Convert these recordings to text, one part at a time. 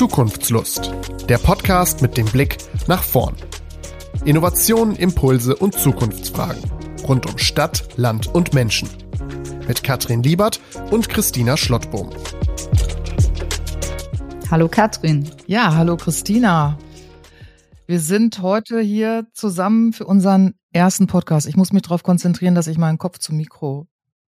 Zukunftslust. Der Podcast mit dem Blick nach vorn. Innovationen, Impulse und Zukunftsfragen. Rund um Stadt, Land und Menschen. Mit Katrin Liebert und Christina Schlottbohm. Hallo Katrin. Ja, hallo Christina. Wir sind heute hier zusammen für unseren ersten Podcast. Ich muss mich darauf konzentrieren, dass ich meinen Kopf zum Mikro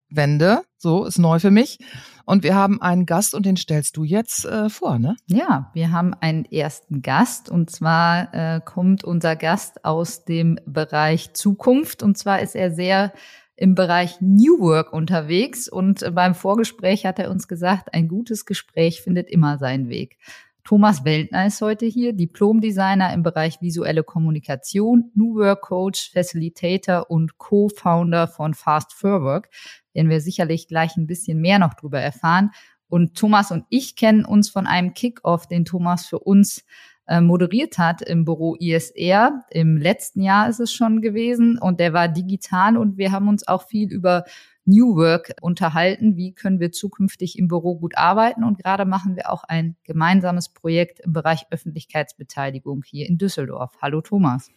wende. So ist neu für mich. Und wir haben einen Gast und den stellst du jetzt äh, vor, ne? Ja, wir haben einen ersten Gast und zwar äh, kommt unser Gast aus dem Bereich Zukunft und zwar ist er sehr im Bereich New Work unterwegs und beim Vorgespräch hat er uns gesagt, ein gutes Gespräch findet immer seinen Weg. Thomas Weltner ist heute hier, Diplom-Designer im Bereich visuelle Kommunikation, New Work Coach, Facilitator und Co-Founder von Fast Furwork werden wir sicherlich gleich ein bisschen mehr noch drüber erfahren. Und Thomas und ich kennen uns von einem Kickoff, den Thomas für uns äh, moderiert hat im Büro ISR. Im letzten Jahr ist es schon gewesen und der war digital und wir haben uns auch viel über New Work unterhalten. Wie können wir zukünftig im Büro gut arbeiten? Und gerade machen wir auch ein gemeinsames Projekt im Bereich Öffentlichkeitsbeteiligung hier in Düsseldorf. Hallo Thomas.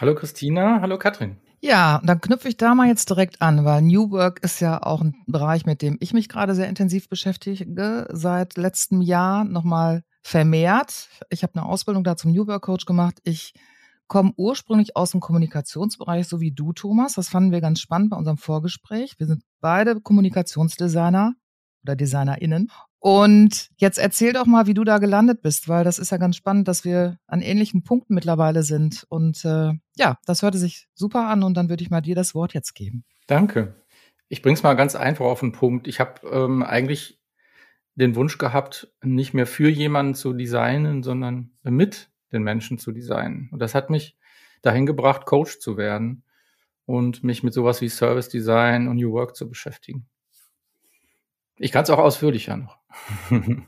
Hallo Christina, hallo Katrin. Ja, dann knüpfe ich da mal jetzt direkt an, weil New Work ist ja auch ein Bereich, mit dem ich mich gerade sehr intensiv beschäftige, seit letztem Jahr nochmal vermehrt. Ich habe eine Ausbildung da zum New Work Coach gemacht. Ich komme ursprünglich aus dem Kommunikationsbereich, so wie du, Thomas. Das fanden wir ganz spannend bei unserem Vorgespräch. Wir sind beide Kommunikationsdesigner oder DesignerInnen. Und jetzt erzähl doch mal, wie du da gelandet bist, weil das ist ja ganz spannend, dass wir an ähnlichen Punkten mittlerweile sind. Und äh, ja, das hörte sich super an und dann würde ich mal dir das Wort jetzt geben. Danke. Ich bring's mal ganz einfach auf den Punkt. Ich habe ähm, eigentlich den Wunsch gehabt, nicht mehr für jemanden zu designen, sondern mit den Menschen zu designen. Und das hat mich dahin gebracht, Coach zu werden und mich mit sowas wie Service Design und New Work zu beschäftigen. Ich kann es auch ausführlicher noch.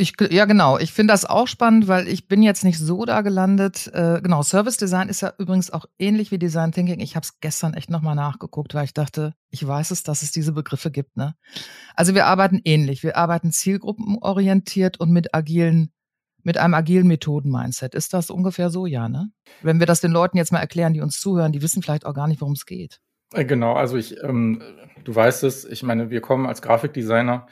Ich, ja, genau. Ich finde das auch spannend, weil ich bin jetzt nicht so da gelandet. Äh, genau, Service Design ist ja übrigens auch ähnlich wie Design Thinking. Ich habe es gestern echt nochmal nachgeguckt, weil ich dachte, ich weiß es, dass es diese Begriffe gibt. Ne? Also wir arbeiten ähnlich. Wir arbeiten zielgruppenorientiert und mit agilen, mit einem agilen Methoden-Mindset. Ist das ungefähr so, ja, ne? Wenn wir das den Leuten jetzt mal erklären, die uns zuhören, die wissen vielleicht auch gar nicht, worum es geht. Äh, genau, also ich, ähm, du weißt es, ich meine, wir kommen als Grafikdesigner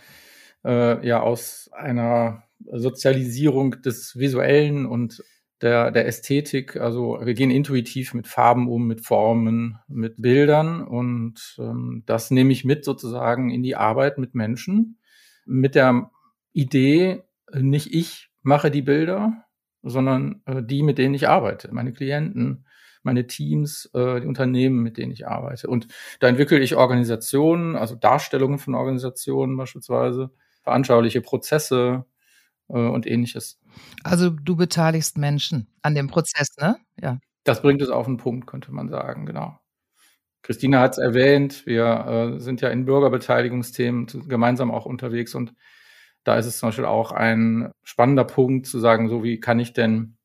äh, ja aus einer Sozialisierung des Visuellen und der, der Ästhetik. Also wir gehen intuitiv mit Farben um, mit Formen, mit Bildern und ähm, das nehme ich mit sozusagen in die Arbeit mit Menschen. Mit der Idee, nicht ich mache die Bilder, sondern äh, die, mit denen ich arbeite, meine Klienten, meine Teams, äh, die Unternehmen, mit denen ich arbeite. Und da entwickle ich Organisationen, also Darstellungen von Organisationen beispielsweise, veranschauliche Prozesse äh, und ähnliches. Also du beteiligst Menschen an dem Prozess, ne? Ja. Das bringt es auf den Punkt, könnte man sagen, genau. Christina hat es erwähnt, wir äh, sind ja in Bürgerbeteiligungsthemen gemeinsam auch unterwegs und da ist es zum Beispiel auch ein spannender Punkt zu sagen, so wie kann ich denn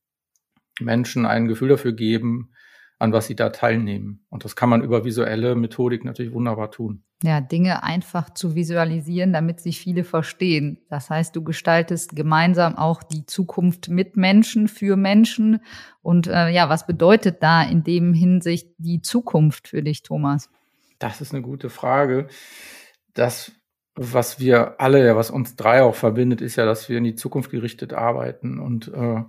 Menschen ein Gefühl dafür geben, an was sie da teilnehmen. Und das kann man über visuelle Methodik natürlich wunderbar tun. Ja, Dinge einfach zu visualisieren, damit sich viele verstehen. Das heißt, du gestaltest gemeinsam auch die Zukunft mit Menschen, für Menschen. Und äh, ja, was bedeutet da in dem Hinsicht die Zukunft für dich, Thomas? Das ist eine gute Frage. Das, was wir alle, was uns drei auch verbindet, ist ja, dass wir in die Zukunft gerichtet arbeiten und äh,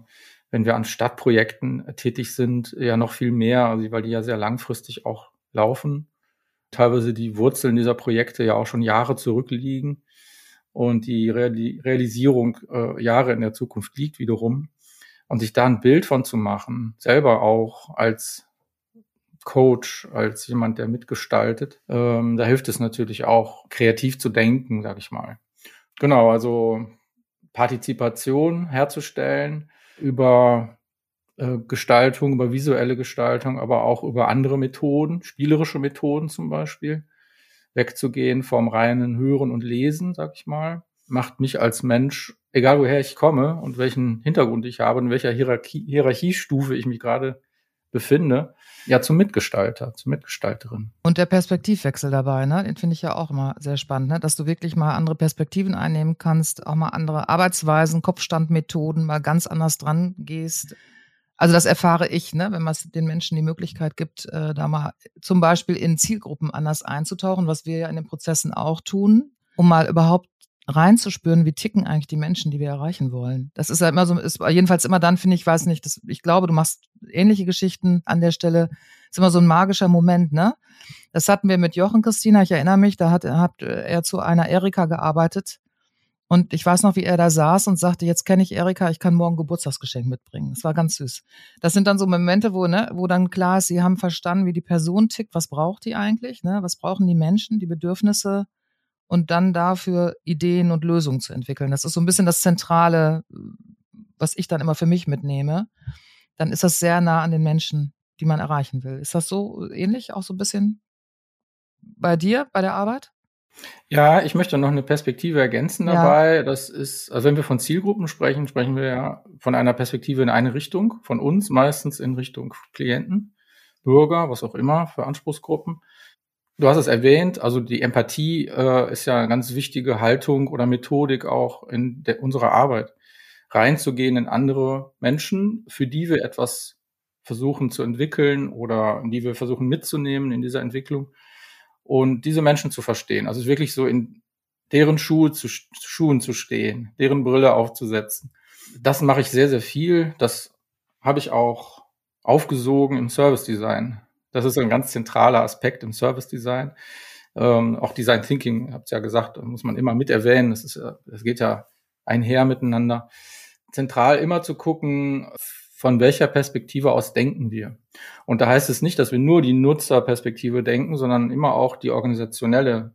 wenn wir an Stadtprojekten äh, tätig sind, ja noch viel mehr, also weil die ja sehr langfristig auch laufen. Teilweise die Wurzeln dieser Projekte ja auch schon Jahre zurückliegen und die Realisierung äh, Jahre in der Zukunft liegt wiederum. Und sich da ein Bild von zu machen, selber auch als Coach, als jemand, der mitgestaltet, ähm, da hilft es natürlich auch, kreativ zu denken, sag ich mal. Genau, also Partizipation herzustellen, über äh, Gestaltung, über visuelle Gestaltung, aber auch über andere Methoden, spielerische Methoden zum Beispiel, wegzugehen vom reinen Hören und Lesen, sag ich mal, macht mich als Mensch, egal woher ich komme und welchen Hintergrund ich habe, in welcher Hierarchie, Hierarchiestufe ich mich gerade befinde, ja zum Mitgestalter, zur Mitgestalterin. Und der Perspektivwechsel dabei, ne? Den finde ich ja auch immer sehr spannend, ne? dass du wirklich mal andere Perspektiven einnehmen kannst, auch mal andere Arbeitsweisen, Kopfstandmethoden, mal ganz anders dran gehst. Also das erfahre ich, ne, wenn man den Menschen die Möglichkeit gibt, äh, da mal zum Beispiel in Zielgruppen anders einzutauchen, was wir ja in den Prozessen auch tun, um mal überhaupt reinzuspüren, wie ticken eigentlich die Menschen, die wir erreichen wollen. Das ist ja immer so, ist jedenfalls immer dann, finde ich, weiß nicht, das, ich glaube, du machst ähnliche Geschichten an der Stelle. Ist immer so ein magischer Moment, ne? Das hatten wir mit Jochen Christina, ich erinnere mich, da hat, hat er zu einer Erika gearbeitet. Und ich weiß noch, wie er da saß und sagte, jetzt kenne ich Erika, ich kann morgen Geburtstagsgeschenk mitbringen. Das war ganz süß. Das sind dann so Momente, wo, ne, wo dann klar ist, sie haben verstanden, wie die Person tickt, was braucht die eigentlich, ne? Was brauchen die Menschen, die Bedürfnisse, und dann dafür Ideen und Lösungen zu entwickeln. Das ist so ein bisschen das Zentrale, was ich dann immer für mich mitnehme. Dann ist das sehr nah an den Menschen, die man erreichen will. Ist das so ähnlich, auch so ein bisschen bei dir, bei der Arbeit? Ja, ich möchte noch eine Perspektive ergänzen dabei. Ja. Das ist, also wenn wir von Zielgruppen sprechen, sprechen wir ja von einer Perspektive in eine Richtung, von uns meistens in Richtung Klienten, Bürger, was auch immer für Anspruchsgruppen. Du hast es erwähnt, also die Empathie äh, ist ja eine ganz wichtige Haltung oder Methodik auch in der, unserer Arbeit, reinzugehen in andere Menschen, für die wir etwas versuchen zu entwickeln oder die wir versuchen mitzunehmen in dieser Entwicklung und diese Menschen zu verstehen. Also wirklich so in deren Schuhe zu, Schuhen zu stehen, deren Brille aufzusetzen. Das mache ich sehr, sehr viel. Das habe ich auch aufgesogen im Service Design. Das ist ein ganz zentraler Aspekt im Service Design. Ähm, auch Design Thinking, habt ihr ja gesagt, muss man immer mit erwähnen. Das ist, das geht ja einher miteinander. Zentral immer zu gucken, von welcher Perspektive aus denken wir. Und da heißt es nicht, dass wir nur die Nutzerperspektive denken, sondern immer auch die organisationelle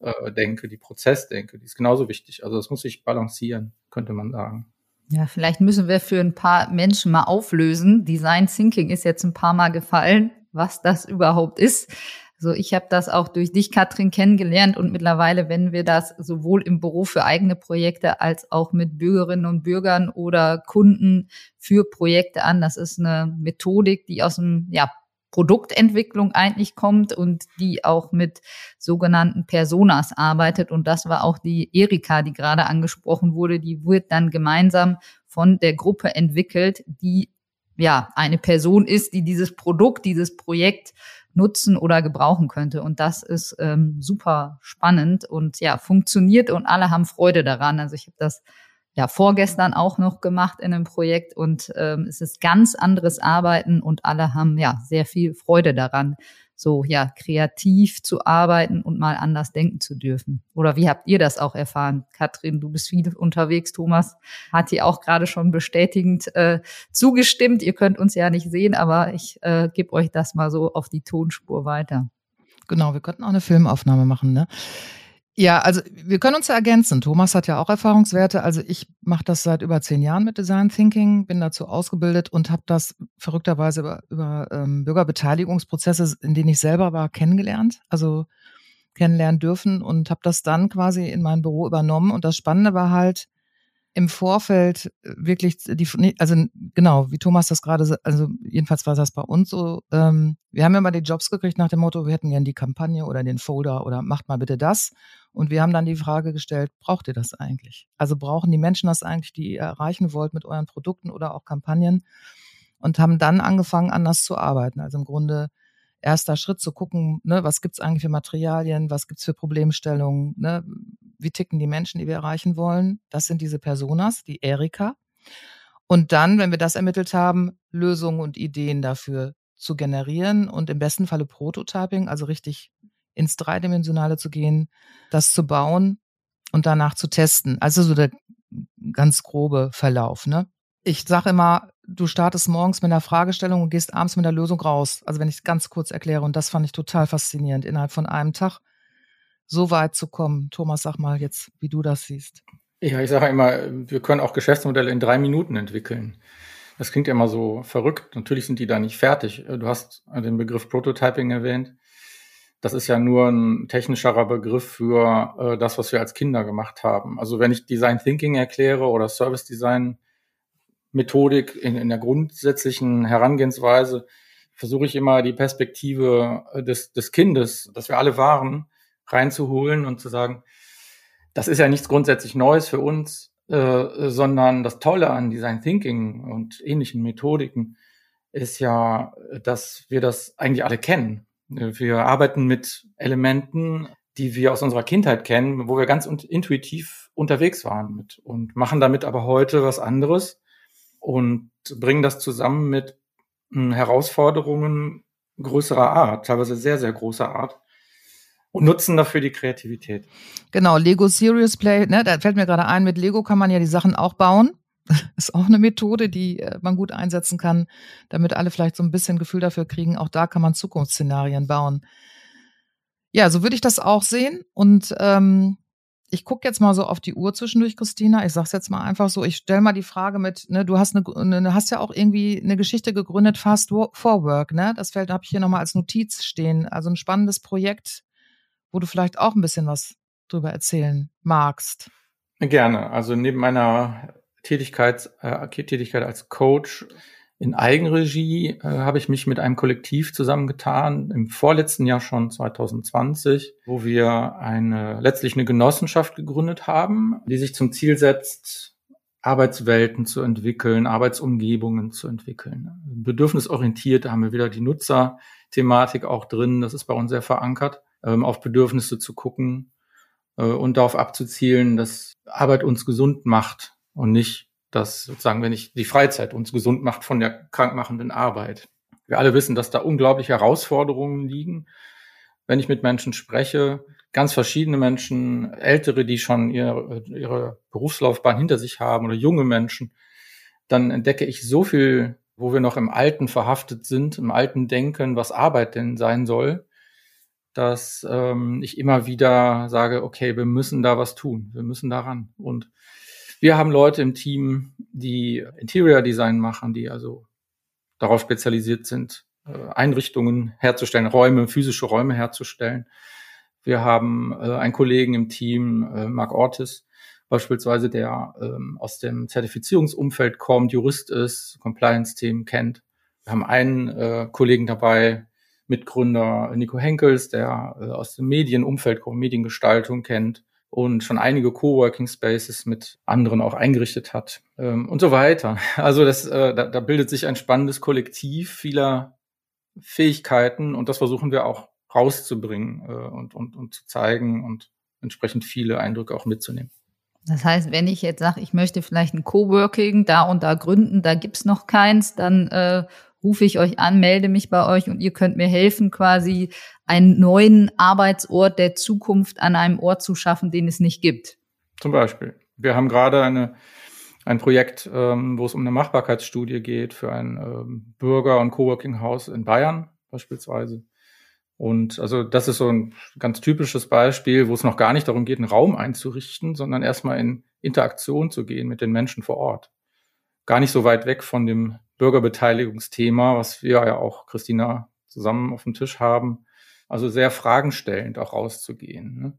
äh, Denke, die Prozessdenke, die ist genauso wichtig. Also das muss sich balancieren, könnte man sagen. Ja, vielleicht müssen wir für ein paar Menschen mal auflösen. Design Thinking ist jetzt ein paar Mal gefallen was das überhaupt ist. So, ich habe das auch durch dich, Katrin, kennengelernt und mittlerweile wenden wir das sowohl im Büro für eigene Projekte als auch mit Bürgerinnen und Bürgern oder Kunden für Projekte an. Das ist eine Methodik, die aus dem ja, Produktentwicklung eigentlich kommt und die auch mit sogenannten Personas arbeitet. Und das war auch die Erika, die gerade angesprochen wurde. Die wird dann gemeinsam von der Gruppe entwickelt, die ja, eine Person ist, die dieses Produkt, dieses Projekt nutzen oder gebrauchen könnte. Und das ist ähm, super spannend und ja, funktioniert und alle haben Freude daran. Also ich habe das ja vorgestern auch noch gemacht in einem Projekt und ähm, es ist ganz anderes Arbeiten und alle haben ja sehr viel Freude daran so ja kreativ zu arbeiten und mal anders denken zu dürfen. Oder wie habt ihr das auch erfahren? Katrin, du bist viel unterwegs. Thomas hat hier auch gerade schon bestätigend äh, zugestimmt. Ihr könnt uns ja nicht sehen, aber ich äh, gebe euch das mal so auf die Tonspur weiter. Genau, wir könnten auch eine Filmaufnahme machen, ne? Ja, also wir können uns ja ergänzen. Thomas hat ja auch Erfahrungswerte. Also ich mache das seit über zehn Jahren mit Design Thinking, bin dazu ausgebildet und habe das verrückterweise über, über ähm, Bürgerbeteiligungsprozesse, in denen ich selber war, kennengelernt. Also kennenlernen dürfen und habe das dann quasi in mein Büro übernommen. Und das Spannende war halt, im Vorfeld wirklich die, also genau, wie Thomas das gerade, also jedenfalls war das bei uns so. Ähm, wir haben ja mal die Jobs gekriegt nach dem Motto, wir hätten gern die Kampagne oder den Folder oder macht mal bitte das. Und wir haben dann die Frage gestellt, braucht ihr das eigentlich? Also brauchen die Menschen das eigentlich, die ihr erreichen wollt mit euren Produkten oder auch Kampagnen? Und haben dann angefangen, anders zu arbeiten. Also im Grunde erster Schritt zu gucken, ne, was gibt's eigentlich für Materialien, was gibt's für Problemstellungen, ne, wie ticken die Menschen, die wir erreichen wollen. Das sind diese Personas, die Erika. Und dann, wenn wir das ermittelt haben, Lösungen und Ideen dafür zu generieren und im besten Falle Prototyping, also richtig ins Dreidimensionale zu gehen, das zu bauen und danach zu testen. Also so der ganz grobe Verlauf. Ne? Ich sage immer, du startest morgens mit einer Fragestellung und gehst abends mit der Lösung raus. Also wenn ich es ganz kurz erkläre, und das fand ich total faszinierend, innerhalb von einem Tag so weit zu kommen. Thomas, sag mal jetzt, wie du das siehst. Ja, ich sage immer, wir können auch Geschäftsmodelle in drei Minuten entwickeln. Das klingt ja immer so verrückt. Natürlich sind die da nicht fertig. Du hast den Begriff Prototyping erwähnt. Das ist ja nur ein technischerer Begriff für äh, das, was wir als Kinder gemacht haben. Also wenn ich Design Thinking erkläre oder Service Design, Methodik in, in der grundsätzlichen Herangehensweise, versuche ich immer die Perspektive des, des Kindes, das wir alle waren, reinzuholen und zu sagen, das ist ja nichts grundsätzlich Neues für uns, äh, sondern das Tolle an Design Thinking und ähnlichen Methodiken ist ja, dass wir das eigentlich alle kennen. Wir arbeiten mit Elementen, die wir aus unserer Kindheit kennen, wo wir ganz intuitiv unterwegs waren mit und machen damit aber heute was anderes und bringen das zusammen mit hm, Herausforderungen größerer Art, teilweise sehr, sehr großer Art und nutzen dafür die Kreativität. Genau, Lego Serious Play, ne, da fällt mir gerade ein, mit Lego kann man ja die Sachen auch bauen. ist auch eine Methode, die äh, man gut einsetzen kann, damit alle vielleicht so ein bisschen Gefühl dafür kriegen. Auch da kann man Zukunftsszenarien bauen. Ja, so würde ich das auch sehen. Und ähm, ich gucke jetzt mal so auf die Uhr zwischendurch, Christina. Ich sag's jetzt mal einfach so. Ich stell mal die Frage mit, ne, du hast eine, ne, hast ja auch irgendwie eine Geschichte gegründet, Fast Forwork, ne? Das Feld habe ich hier nochmal als Notiz stehen. Also ein spannendes Projekt, wo du vielleicht auch ein bisschen was drüber erzählen magst. Gerne. Also neben meiner Tätigkeit, äh, Tätigkeit als Coach in Eigenregie äh, habe ich mich mit einem Kollektiv zusammengetan, im vorletzten Jahr schon 2020, wo wir eine, letztlich eine Genossenschaft gegründet haben, die sich zum Ziel setzt, Arbeitswelten zu entwickeln, Arbeitsumgebungen zu entwickeln. Bedürfnisorientiert, haben wir wieder die Nutzerthematik auch drin, das ist bei uns sehr verankert, ähm, auf Bedürfnisse zu gucken äh, und darauf abzuzielen, dass Arbeit uns gesund macht und nicht dass sozusagen, wenn ich die Freizeit uns gesund macht von der krankmachenden Arbeit. Wir alle wissen, dass da unglaubliche Herausforderungen liegen. Wenn ich mit Menschen spreche, ganz verschiedene Menschen, ältere, die schon ihre, ihre Berufslaufbahn hinter sich haben oder junge Menschen, dann entdecke ich so viel, wo wir noch im Alten verhaftet sind, im alten Denken, was Arbeit denn sein soll, dass ähm, ich immer wieder sage, okay, wir müssen da was tun, wir müssen daran. Und wir haben Leute im Team, die Interior Design machen, die also darauf spezialisiert sind, äh, Einrichtungen herzustellen, Räume, physische Räume herzustellen. Wir haben äh, einen Kollegen im Team, äh, Mark Ortis, beispielsweise, der ähm, aus dem Zertifizierungsumfeld kommt, Jurist ist, Compliance-Themen kennt. Wir haben einen äh, Kollegen dabei, Mitgründer Nico Henkels, der äh, aus dem Medienumfeld kommt, Mediengestaltung kennt und schon einige Coworking Spaces mit anderen auch eingerichtet hat ähm, und so weiter. Also das, äh, da, da bildet sich ein spannendes Kollektiv vieler Fähigkeiten und das versuchen wir auch rauszubringen äh, und, und, und zu zeigen und entsprechend viele Eindrücke auch mitzunehmen. Das heißt, wenn ich jetzt sage, ich möchte vielleicht ein Coworking da und da gründen, da gibt's noch keins, dann äh, rufe ich euch an, melde mich bei euch und ihr könnt mir helfen, quasi einen neuen Arbeitsort der Zukunft an einem Ort zu schaffen, den es nicht gibt. Zum Beispiel. Wir haben gerade eine, ein Projekt, ähm, wo es um eine Machbarkeitsstudie geht für ein ähm, Bürger- und Coworking-Haus in Bayern beispielsweise. Und also das ist so ein ganz typisches Beispiel, wo es noch gar nicht darum geht, einen Raum einzurichten, sondern erstmal in Interaktion zu gehen mit den Menschen vor Ort. Gar nicht so weit weg von dem Bürgerbeteiligungsthema, was wir ja auch, Christina, zusammen auf dem Tisch haben. Also sehr fragenstellend auch rauszugehen. Ne?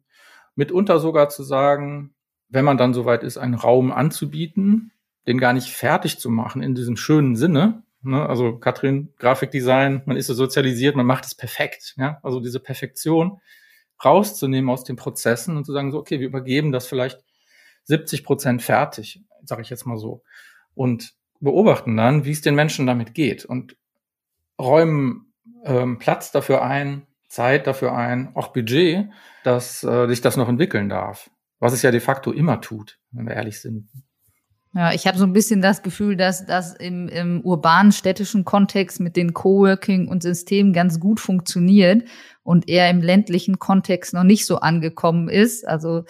Mitunter sogar zu sagen, wenn man dann soweit ist, einen Raum anzubieten, den gar nicht fertig zu machen in diesem schönen Sinne. Ne? Also Katrin, Grafikdesign, man ist so sozialisiert, man macht es perfekt. Also diese Perfektion rauszunehmen aus den Prozessen und zu sagen, so, okay, wir übergeben das vielleicht 70 Prozent fertig, sage ich jetzt mal so. Und beobachten dann, wie es den Menschen damit geht und räumen ähm, Platz dafür ein, Zeit dafür ein, auch Budget, dass äh, sich das noch entwickeln darf. Was es ja de facto immer tut, wenn wir ehrlich sind. Ja, ich habe so ein bisschen das Gefühl, dass das im, im urbanen städtischen Kontext mit den Coworking und Systemen ganz gut funktioniert und eher im ländlichen Kontext noch nicht so angekommen ist. Also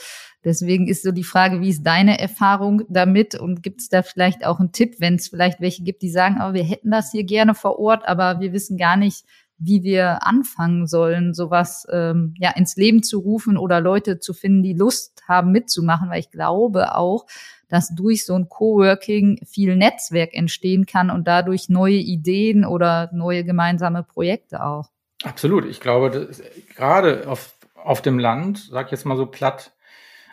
deswegen ist so die Frage, wie ist deine Erfahrung damit und gibt es da vielleicht auch einen Tipp, wenn es vielleicht welche gibt, die sagen, oh, wir hätten das hier gerne vor Ort, aber wir wissen gar nicht, wie wir anfangen sollen, sowas ähm, ja ins Leben zu rufen oder Leute zu finden, die Lust haben mitzumachen, weil ich glaube auch, dass durch so ein Coworking viel Netzwerk entstehen kann und dadurch neue Ideen oder neue gemeinsame Projekte auch. Absolut. Ich glaube, gerade auf, auf dem Land, sag ich jetzt mal so platt,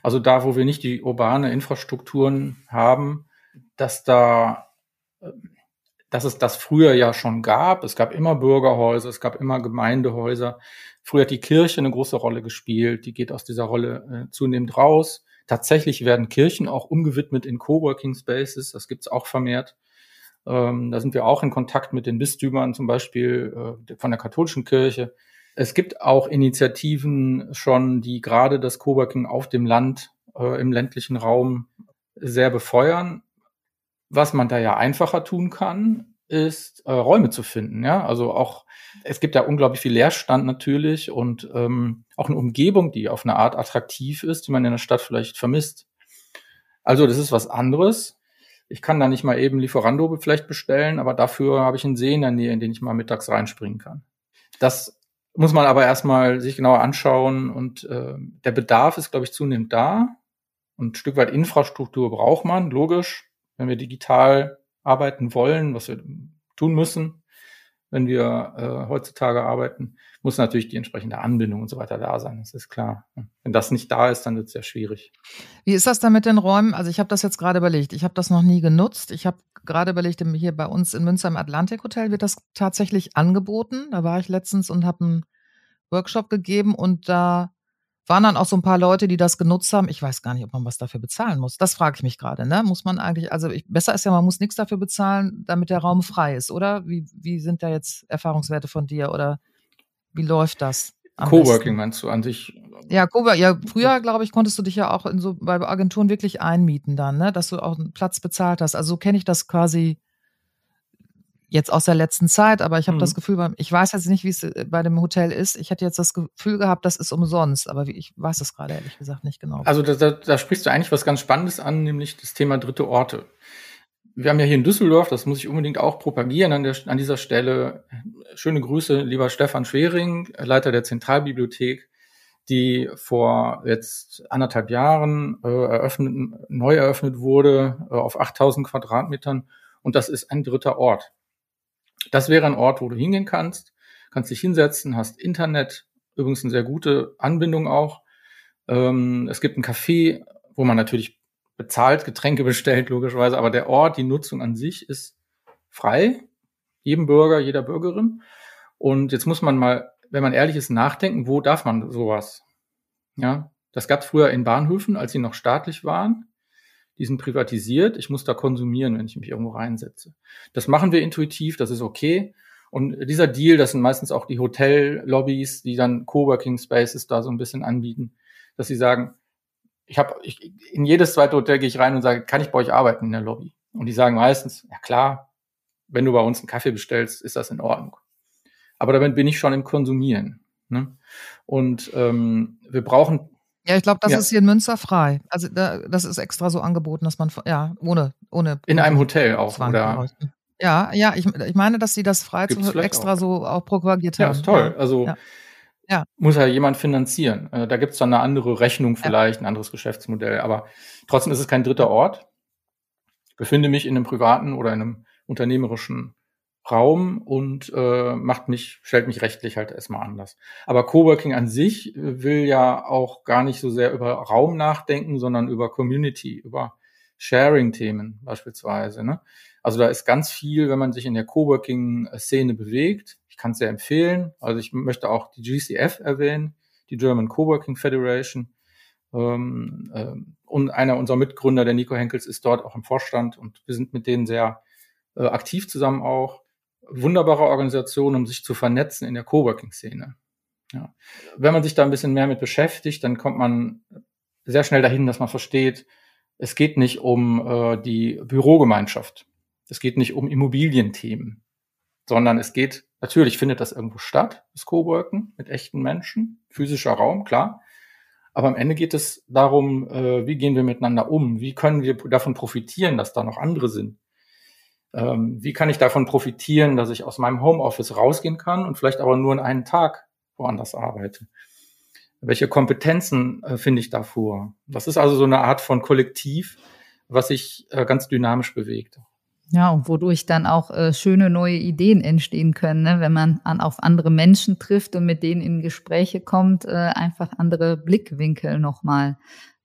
also da, wo wir nicht die urbane Infrastrukturen haben, dass da dass es das früher ja schon gab. Es gab immer Bürgerhäuser, es gab immer Gemeindehäuser. Früher hat die Kirche eine große Rolle gespielt. Die geht aus dieser Rolle äh, zunehmend raus. Tatsächlich werden Kirchen auch umgewidmet in Coworking Spaces. Das gibt's auch vermehrt. Ähm, da sind wir auch in Kontakt mit den Bistümern, zum Beispiel äh, von der katholischen Kirche. Es gibt auch Initiativen schon, die gerade das Coworking auf dem Land, äh, im ländlichen Raum sehr befeuern. Was man da ja einfacher tun kann, ist äh, Räume zu finden. Ja, also auch es gibt ja unglaublich viel Leerstand natürlich und ähm, auch eine Umgebung, die auf eine Art attraktiv ist, die man in der Stadt vielleicht vermisst. Also das ist was anderes. Ich kann da nicht mal eben Lieferando vielleicht bestellen, aber dafür habe ich einen See in der Nähe, in den ich mal mittags reinspringen kann. Das muss man aber erstmal sich genauer anschauen und äh, der Bedarf ist, glaube ich, zunehmend da. Und ein Stück weit Infrastruktur braucht man, logisch, wenn wir digital arbeiten wollen, was wir tun müssen, wenn wir äh, heutzutage arbeiten, muss natürlich die entsprechende Anbindung und so weiter da sein. Das ist klar. Wenn das nicht da ist, dann wird es sehr schwierig. Wie ist das da mit den Räumen? Also ich habe das jetzt gerade überlegt. Ich habe das noch nie genutzt. Ich habe gerade überlegt, hier bei uns in Münster im Atlantik Hotel wird das tatsächlich angeboten. Da war ich letztens und habe einen Workshop gegeben und da waren dann auch so ein paar Leute, die das genutzt haben. Ich weiß gar nicht, ob man was dafür bezahlen muss. Das frage ich mich gerade. Ne? Muss man eigentlich, also ich, besser ist ja, man muss nichts dafür bezahlen, damit der Raum frei ist, oder? Wie, wie sind da jetzt Erfahrungswerte von dir oder wie läuft das? Coworking meinst du an sich? Ja, Coworking. Ja, früher, glaube ich, konntest du dich ja auch in so bei Agenturen wirklich einmieten dann, ne? dass du auch einen Platz bezahlt hast. Also so kenne ich das quasi jetzt aus der letzten Zeit, aber ich habe mhm. das Gefühl, ich weiß jetzt nicht, wie es äh, bei dem Hotel ist. Ich hätte jetzt das Gefühl gehabt, das ist umsonst, aber ich weiß es gerade ehrlich gesagt nicht genau. Also da, da, da sprichst du eigentlich was ganz Spannendes an, nämlich das Thema dritte Orte. Wir haben ja hier in Düsseldorf, das muss ich unbedingt auch propagieren an, der, an dieser Stelle. Schöne Grüße, lieber Stefan Schwering, Leiter der Zentralbibliothek, die vor jetzt anderthalb Jahren äh, eröffnet, neu eröffnet wurde äh, auf 8000 Quadratmetern. Und das ist ein dritter Ort. Das wäre ein Ort, wo du hingehen kannst, kannst dich hinsetzen, hast Internet, übrigens eine sehr gute Anbindung auch. Ähm, es gibt ein Café, wo man natürlich bezahlt, Getränke bestellt, logischerweise, aber der Ort, die Nutzung an sich ist frei, jedem Bürger, jeder Bürgerin. Und jetzt muss man mal, wenn man ehrlich ist, nachdenken, wo darf man sowas? Ja, das gab es früher in Bahnhöfen, als sie noch staatlich waren die sind privatisiert, ich muss da konsumieren, wenn ich mich irgendwo reinsetze. Das machen wir intuitiv, das ist okay. Und dieser Deal, das sind meistens auch die Hotellobbys, die dann Coworking Spaces da so ein bisschen anbieten, dass sie sagen, ich habe in jedes zweite Hotel gehe ich rein und sage, kann ich bei euch arbeiten in der Lobby? Und die sagen meistens, ja klar, wenn du bei uns einen Kaffee bestellst, ist das in Ordnung. Aber damit bin ich schon im Konsumieren. Ne? Und ähm, wir brauchen ja, ich glaube, das ja. ist hier in Münster frei. Also da, das ist extra so angeboten, dass man ja ohne ohne in einem Hotel auch oder ja ja ich, ich meine, dass sie das frei zu, extra auch. so auch propagiert haben. Ja, ist toll. Also ja. ja. muss ja jemand finanzieren. Äh, da gibt's dann eine andere Rechnung vielleicht, ein anderes Geschäftsmodell. Aber trotzdem ist es kein dritter Ort. Ich befinde mich in einem privaten oder in einem unternehmerischen Raum und äh, macht mich, stellt mich rechtlich halt erstmal anders. Aber Coworking an sich äh, will ja auch gar nicht so sehr über Raum nachdenken, sondern über Community, über Sharing-Themen beispielsweise. Ne? Also da ist ganz viel, wenn man sich in der Coworking-Szene bewegt. Ich kann es sehr empfehlen. Also ich möchte auch die GCF erwähnen, die German Coworking Federation. Ähm, ähm, und einer unserer Mitgründer, der Nico Henkels, ist dort auch im Vorstand und wir sind mit denen sehr äh, aktiv zusammen auch wunderbare Organisation, um sich zu vernetzen in der Coworking-Szene. Ja. Wenn man sich da ein bisschen mehr mit beschäftigt, dann kommt man sehr schnell dahin, dass man versteht, es geht nicht um äh, die Bürogemeinschaft. Es geht nicht um Immobilienthemen, sondern es geht, natürlich findet das irgendwo statt, das Coworken mit echten Menschen, physischer Raum, klar. Aber am Ende geht es darum, äh, wie gehen wir miteinander um? Wie können wir davon profitieren, dass da noch andere sind? Ähm, wie kann ich davon profitieren, dass ich aus meinem Homeoffice rausgehen kann und vielleicht aber nur in einen Tag woanders arbeite? Welche Kompetenzen äh, finde ich davor? Das ist also so eine Art von Kollektiv, was sich äh, ganz dynamisch bewegt. Ja, und wodurch dann auch äh, schöne neue Ideen entstehen können, ne? wenn man an, auf andere Menschen trifft und mit denen in Gespräche kommt, äh, einfach andere Blickwinkel nochmal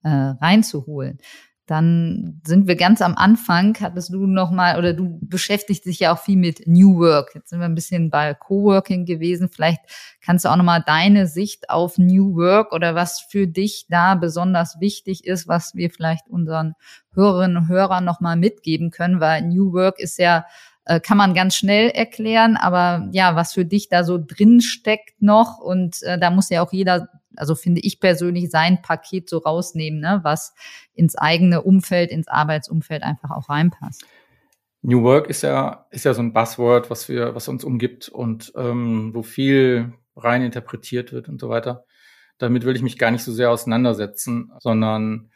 äh, reinzuholen. Dann sind wir ganz am Anfang, hattest du noch mal oder du beschäftigst dich ja auch viel mit New Work. Jetzt sind wir ein bisschen bei Coworking gewesen. Vielleicht kannst du auch noch mal deine Sicht auf New Work oder was für dich da besonders wichtig ist, was wir vielleicht unseren Hörerinnen und Hörern noch mal mitgeben können, weil New Work ist ja äh, kann man ganz schnell erklären, aber ja, was für dich da so drin steckt noch und äh, da muss ja auch jeder also finde ich persönlich, sein Paket so rausnehmen, ne, was ins eigene Umfeld, ins Arbeitsumfeld einfach auch reinpasst. New Work ist ja, ist ja so ein Buzzword, was wir, was uns umgibt und ähm, wo viel rein interpretiert wird und so weiter. Damit will ich mich gar nicht so sehr auseinandersetzen, sondern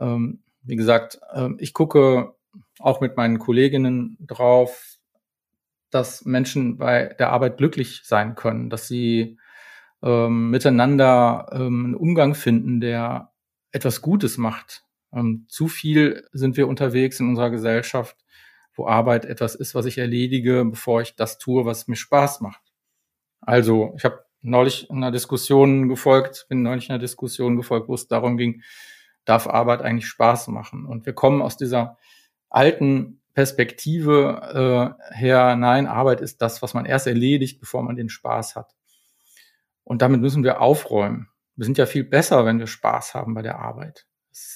ähm, wie gesagt, äh, ich gucke auch mit meinen Kolleginnen drauf, dass Menschen bei der Arbeit glücklich sein können, dass sie ähm, miteinander ähm, einen Umgang finden, der etwas Gutes macht. Ähm, zu viel sind wir unterwegs in unserer Gesellschaft, wo Arbeit etwas ist, was ich erledige, bevor ich das tue, was mir Spaß macht. Also, ich habe neulich einer Diskussion gefolgt, bin neulich einer Diskussion gefolgt, wo es darum ging, darf Arbeit eigentlich Spaß machen? Und wir kommen aus dieser alten Perspektive äh, her, nein, Arbeit ist das, was man erst erledigt, bevor man den Spaß hat. Und damit müssen wir aufräumen. Wir sind ja viel besser, wenn wir Spaß haben bei der Arbeit.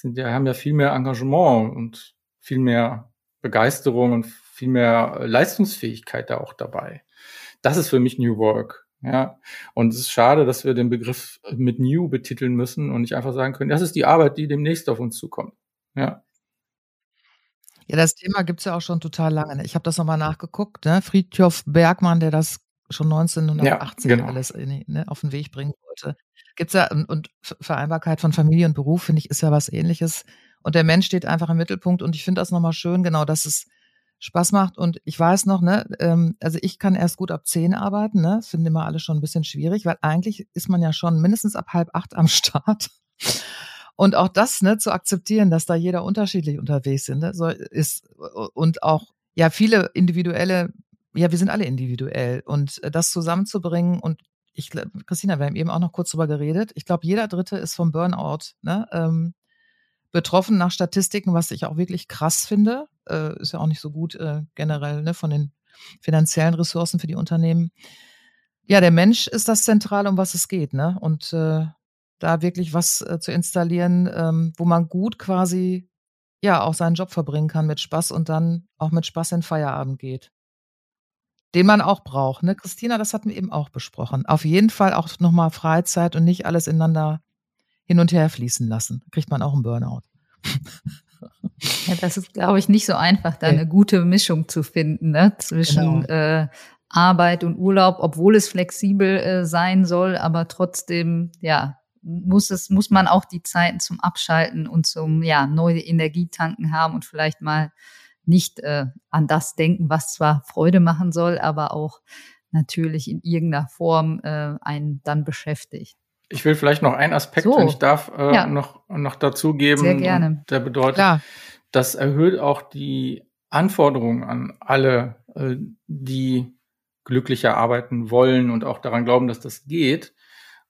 Wir haben ja viel mehr Engagement und viel mehr Begeisterung und viel mehr Leistungsfähigkeit da auch dabei. Das ist für mich New Work. Ja, und es ist schade, dass wir den Begriff mit New betiteln müssen und nicht einfach sagen können, das ist die Arbeit, die demnächst auf uns zukommt. Ja. Ja, das Thema gibt's ja auch schon total lange. Ich habe das nochmal nachgeguckt. Ne? Friedhof Bergmann, der das schon 1980 ja, genau. alles in, ne, auf den Weg bringen wollte. Gibt's ja, und, und Vereinbarkeit von Familie und Beruf, finde ich, ist ja was ähnliches. Und der Mensch steht einfach im Mittelpunkt und ich finde das nochmal schön, genau, dass es Spaß macht. Und ich weiß noch, ne, ähm, also ich kann erst gut ab zehn arbeiten, ne? Das finden immer alle schon ein bisschen schwierig, weil eigentlich ist man ja schon mindestens ab halb acht am Start. Und auch das, ne, zu akzeptieren, dass da jeder unterschiedlich unterwegs sind, ne, so ist und auch ja viele individuelle ja, wir sind alle individuell und äh, das zusammenzubringen und ich, Christina, wir haben eben auch noch kurz drüber geredet. Ich glaube, jeder Dritte ist vom Burnout ne, ähm, betroffen nach Statistiken, was ich auch wirklich krass finde. Äh, ist ja auch nicht so gut äh, generell ne, von den finanziellen Ressourcen für die Unternehmen. Ja, der Mensch ist das Zentrale, um was es geht. Ne? Und äh, da wirklich was äh, zu installieren, ähm, wo man gut quasi ja auch seinen Job verbringen kann mit Spaß und dann auch mit Spaß in Feierabend geht den man auch braucht. Ne? Christina, das hatten wir eben auch besprochen. Auf jeden Fall auch nochmal Freizeit und nicht alles ineinander hin und her fließen lassen. Kriegt man auch einen Burnout. Ja, das ist, glaube ich, nicht so einfach, da eine gute Mischung zu finden ne? zwischen genau. äh, Arbeit und Urlaub, obwohl es flexibel äh, sein soll, aber trotzdem, ja, muss es, muss man auch die Zeiten zum Abschalten und zum, ja, neue Energietanken haben und vielleicht mal nicht äh, an das denken, was zwar Freude machen soll, aber auch natürlich in irgendeiner Form äh, einen dann beschäftigt. Ich will vielleicht noch einen Aspekt, so. wenn ich darf, äh, ja. noch, noch dazu geben. Sehr gerne. Der bedeutet, Klar. das erhöht auch die Anforderungen an alle, äh, die glücklicher arbeiten wollen und auch daran glauben, dass das geht.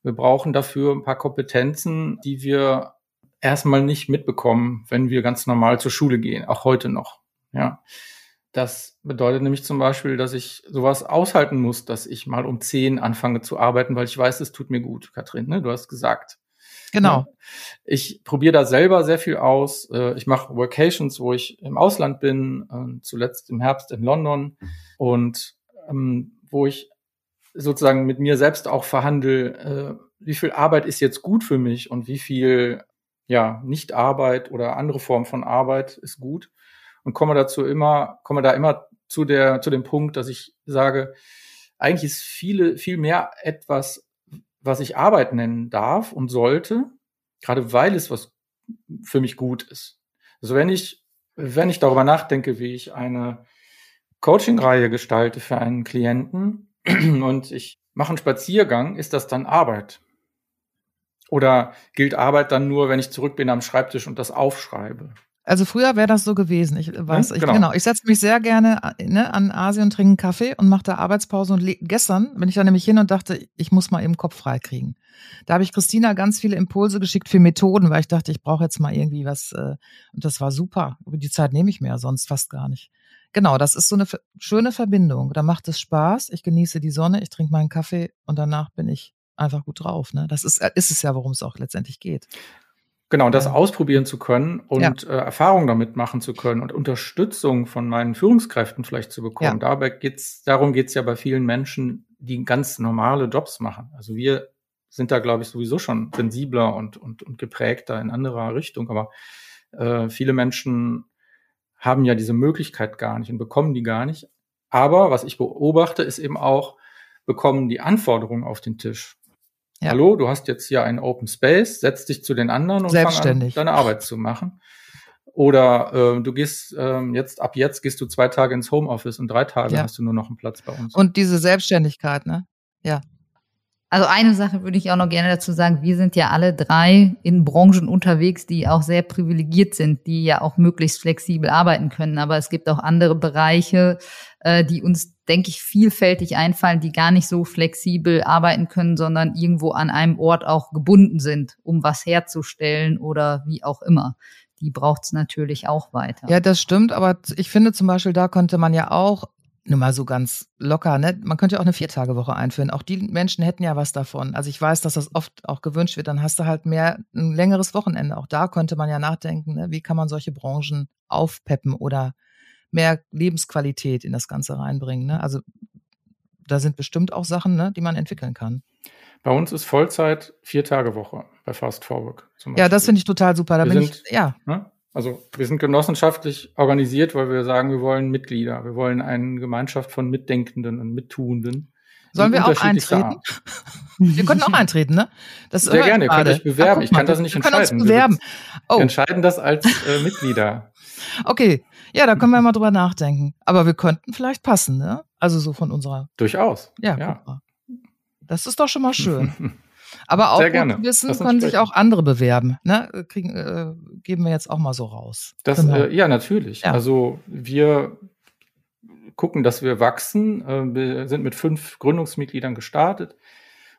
Wir brauchen dafür ein paar Kompetenzen, die wir erstmal nicht mitbekommen, wenn wir ganz normal zur Schule gehen, auch heute noch. Ja. Das bedeutet nämlich zum Beispiel, dass ich sowas aushalten muss, dass ich mal um zehn anfange zu arbeiten, weil ich weiß, es tut mir gut, Katrin, ne? Du hast gesagt. Genau. Ich probiere da selber sehr viel aus. Äh, ich mache Workations, wo ich im Ausland bin, äh, zuletzt im Herbst in London und ähm, wo ich sozusagen mit mir selbst auch verhandle, äh, wie viel Arbeit ist jetzt gut für mich und wie viel ja Nicht-Arbeit oder andere Form von Arbeit ist gut und komme dazu immer, komme da immer zu der, zu dem Punkt, dass ich sage, eigentlich ist viele, viel mehr etwas, was ich Arbeit nennen darf und sollte, gerade weil es was für mich gut ist. Also wenn ich, wenn ich darüber nachdenke, wie ich eine Coaching-Reihe gestalte für einen Klienten und ich mache einen Spaziergang, ist das dann Arbeit? Oder gilt Arbeit dann nur, wenn ich zurück bin am Schreibtisch und das aufschreibe? Also früher wäre das so gewesen. Ich weiß, Ja, ich, genau. genau. Ich setze mich sehr gerne äh, ne, an Asien und trinke einen Kaffee und mache da Arbeitspause. Und gestern bin ich da nämlich hin und dachte, ich muss mal eben Kopf frei kriegen. Da habe ich Christina ganz viele Impulse geschickt für Methoden, weil ich dachte, ich brauche jetzt mal irgendwie was. Äh, und das war super. Aber die Zeit nehme ich mir ja sonst fast gar nicht. Genau, das ist so eine schöne Verbindung. Da macht es Spaß. Ich genieße die Sonne, ich trinke meinen Kaffee und danach bin ich einfach gut drauf. Ne? Das ist, äh, ist es ja, worum es auch letztendlich geht. Genau, das Ja. ausprobieren zu können und äh, Erfahrungen damit machen zu können und Unterstützung von meinen Führungskräften vielleicht zu bekommen. Dabei geht's, darum geht's ja bei vielen Menschen, die ganz normale Jobs machen. Also wir sind da, glaube ich, sowieso schon sensibler und, und, und geprägter in anderer Richtung. Aber äh, viele Menschen haben ja diese Möglichkeit gar nicht und bekommen die gar nicht. Aber was ich beobachte, ist eben auch, bekommen die Anforderungen auf den Tisch. Ja. Hallo, du hast jetzt hier einen Open Space, setz dich zu den anderen und fang an, deine Arbeit zu machen. Oder äh, du gehst ähm, jetzt, ab jetzt gehst du zwei Tage ins Homeoffice und drei Tage Ja. hast du nur noch einen Platz bei uns. Und diese Selbstständigkeit, ne? Also eine Sache würde ich auch noch gerne dazu sagen. Wir sind ja alle drei in Branchen unterwegs, die auch sehr privilegiert sind, die ja auch möglichst flexibel arbeiten können. Aber es gibt auch andere Bereiche, äh, die uns, denke ich, vielfältig einfallen, die gar nicht so flexibel arbeiten können, sondern irgendwo an einem Ort auch gebunden sind, um was herzustellen oder wie auch immer. Die braucht es natürlich auch weiter. Ja, das stimmt, aber ich finde zum Beispiel, da könnte man ja auch, nur mal so ganz locker, ne? Man könnte ja auch eine Viertagewoche einführen. Auch die Menschen hätten ja was davon. Also ich weiß, dass das oft auch gewünscht wird. Dann hast du halt mehr ein längeres Wochenende. Auch da könnte man ja nachdenken, ne? wie kann man solche Branchen aufpeppen oder mehr Lebensqualität in das Ganze reinbringen. Ne? Also da sind bestimmt auch Sachen, ne, die man entwickeln kann. Bei uns ist Vollzeit vier Tage Woche bei Fast Forward. Ja, das finde ich total super. Da Wir bin sind- ich, ja, Ne? Also wir sind genossenschaftlich organisiert, weil wir sagen, wir wollen Mitglieder. Wir wollen eine Gemeinschaft von Mitdenkenden und Mittuenden. Sollen wir auch eintreten? Art. wir könnten auch eintreten, ne? Das Sehr gerne, ihr könnt euch bewerben. guck Ich kann das nicht wir können uns entscheiden. Wir bewerben. Wir Oh, entscheiden das als äh, Mitglieder. okay. Ja, da können wir mal drüber nachdenken. Aber wir könnten vielleicht passen, ne? Also so von unserer, Durchaus. ja, Ja. Das ist doch schon mal schön. Aber auch gut wissen, können sich auch andere bewerben. Ne? Kriegen, äh, geben wir jetzt auch mal so raus. Das, Genau. äh, ja, natürlich. Ja. Also wir gucken, dass wir wachsen. Äh, wir sind mit fünf Gründungsmitgliedern gestartet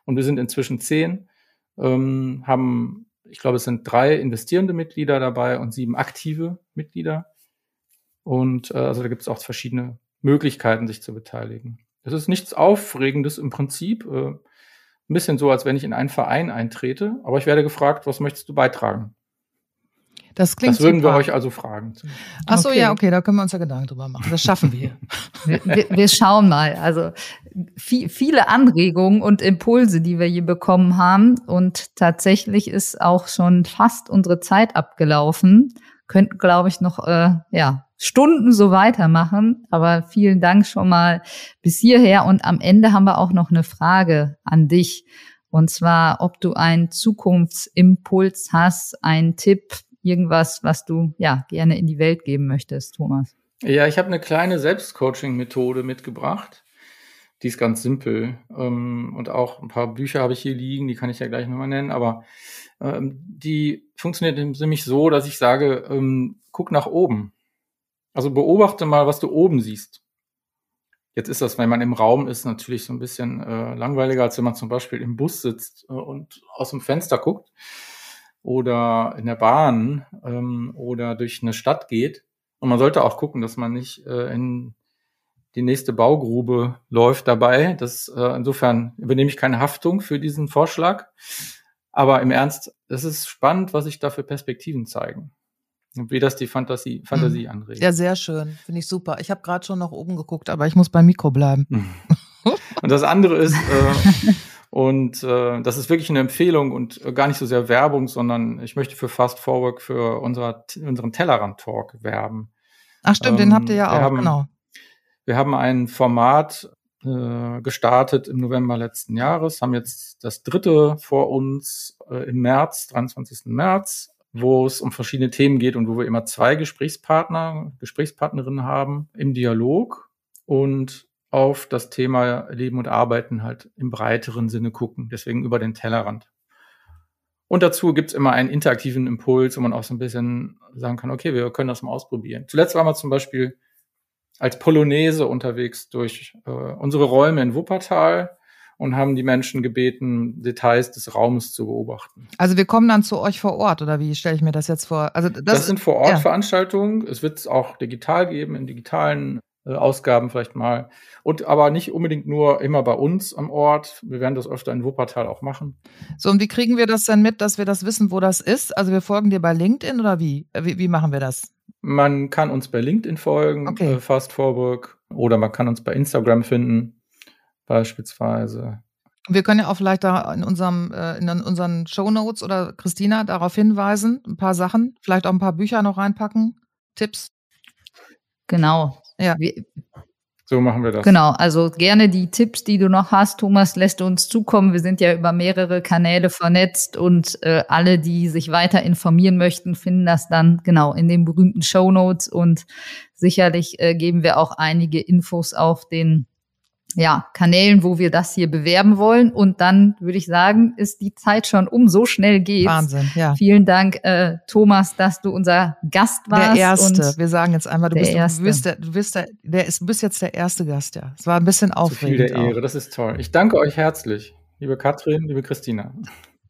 und wir sind inzwischen zehn. Ähm, haben, ich glaube, es sind drei investierende Mitglieder dabei und sieben aktive Mitglieder. Und äh, also da gibt es auch verschiedene Möglichkeiten, sich zu beteiligen. Es ist nichts Aufregendes im Prinzip. Äh, ein bisschen so, als wenn ich in einen Verein eintrete. Aber ich werde gefragt, was möchtest du beitragen? das klingt Das würden wir super. euch also fragen. Ach so, Okay. ja, okay, da können wir uns ja Gedanken drüber machen. Das schaffen wir. Wir, wir, wir schauen mal. Also viel, viele Anregungen und Impulse, die wir hier bekommen haben. Und tatsächlich ist auch schon fast unsere Zeit abgelaufen. Könnten, glaube ich, noch äh, ja, Stunden so weitermachen. Aber vielen Dank schon mal bis hierher. Und am Ende haben wir auch noch eine Frage an dich. Und zwar, ob du einen Zukunftsimpuls hast, einen Tipp, irgendwas, was du ja gerne in die Welt geben möchtest, Thomas. Ja, ich habe eine kleine Selbstcoaching-Methode mitgebracht. Die ist ganz simpel. Ähm, und auch ein paar Bücher habe ich hier liegen, die kann ich ja gleich nochmal nennen. Aber ähm, die funktioniert nämlich so, dass ich sage, ähm, guck nach oben. Also beobachte mal, was du oben siehst. Jetzt ist das, wenn man im Raum ist, natürlich so ein bisschen äh, langweiliger, als wenn man zum Beispiel im Bus sitzt äh, und aus dem Fenster guckt oder in der Bahn ähm, oder durch eine Stadt geht. Und man sollte auch gucken, dass man nicht äh, in die nächste Baugrube läuft dabei. Das, äh, insofern übernehme ich keine Haftung für diesen Vorschlag. Aber im Ernst, es ist spannend, was sich da für Perspektiven zeigen. Und wie das die Fantasie, Fantasie anregt. Ja, sehr schön. Finde ich super. Ich habe gerade schon nach oben geguckt, aber ich muss beim Mikro bleiben. Und das andere ist, äh, und äh, das ist wirklich eine Empfehlung und äh, gar nicht so sehr Werbung, sondern ich möchte für Fast Forward für unser, unseren Tellerrand-Talk werben. Ach stimmt, Ähm, den habt ihr ja auch, haben- genau. Wir haben ein Format äh, gestartet im November letzten Jahres, haben jetzt das dritte vor uns äh, im März, 23. März, wo es um verschiedene Themen geht und wo wir immer zwei Gesprächspartner, Gesprächspartnerinnen haben im Dialog und auf das Thema Leben und Arbeiten halt im breiteren Sinne gucken, deswegen über den Tellerrand. Und dazu gibt's immer einen interaktiven Impuls, wo man auch so ein bisschen sagen kann, okay, wir können das mal ausprobieren. Zuletzt waren wir zum Beispiel als Polonaise unterwegs durch äh, unsere Räume in Wuppertal und haben die Menschen gebeten, Details des Raumes zu beobachten. Also wir kommen dann zu euch vor Ort oder wie stelle ich mir das jetzt vor? Also das, das sind vor Ort ja. Veranstaltungen. Es wird es auch digital geben in digitalen äh, Ausgaben vielleicht mal und aber nicht unbedingt nur immer bei uns am Ort. Wir werden das öfter in Wuppertal auch machen. So und wie kriegen wir das dann mit, dass wir das wissen, wo das ist? Also wir folgen dir bei LinkedIn oder wie? Äh, wie, wie machen wir das? Man kann uns bei LinkedIn folgen, okay. äh, Fast Forward, oder man kann uns bei Instagram finden beispielsweise. Wir können ja auch vielleicht da in unserem äh, in unseren Show Notes oder Christina darauf hinweisen, ein paar Sachen, vielleicht auch ein paar Bücher noch reinpacken, Tipps. Genau. Ja. So machen wir das. Genau, also gerne die Tipps, die du noch hast, Thomas, lässt uns zukommen. Wir sind ja über mehrere Kanäle vernetzt und äh, alle, die sich weiter informieren möchten, finden das dann genau in den berühmten Show Notes und sicherlich äh, geben wir auch einige Infos auf den ja, Kanälen, wo wir das hier bewerben wollen. Und dann würde ich sagen, ist die Zeit schon um. So schnell geht's. Wahnsinn, ja. Vielen Dank, äh, Thomas, dass du unser Gast warst. Der Erste. wir sagen jetzt einmal, du, bist, du, bist, der, du, bist, der, der ist, du bist jetzt der erste Gast, ja. Es war ein bisschen aufregend. Zu viel der Ehre, das ist toll. Ich danke euch herzlich, liebe Katrin, liebe Christina.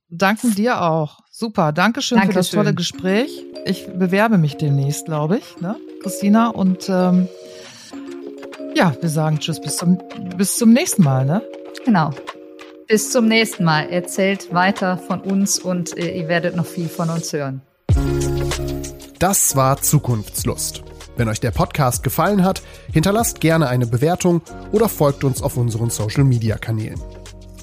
Danken dir auch. Super. Dankeschön, Dankeschön. für das tolle Gespräch. Ich bewerbe mich demnächst, glaube ich, ne, Christina. Und ähm, ja, wir sagen Tschüss, bis zum, bis zum nächsten Mal, ne? Genau. Bis zum nächsten Mal. Erzählt weiter von uns und äh, ihr werdet noch viel von uns hören. Das war Zukunftslust. Wenn euch der Podcast gefallen hat, hinterlasst gerne eine Bewertung oder folgt uns auf unseren Social Media Kanälen.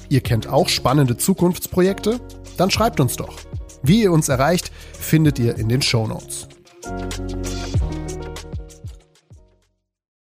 Ihr kennt auch spannende Zukunftsprojekte? Dann schreibt uns doch. Wie ihr uns erreicht, findet ihr in den Show Notes.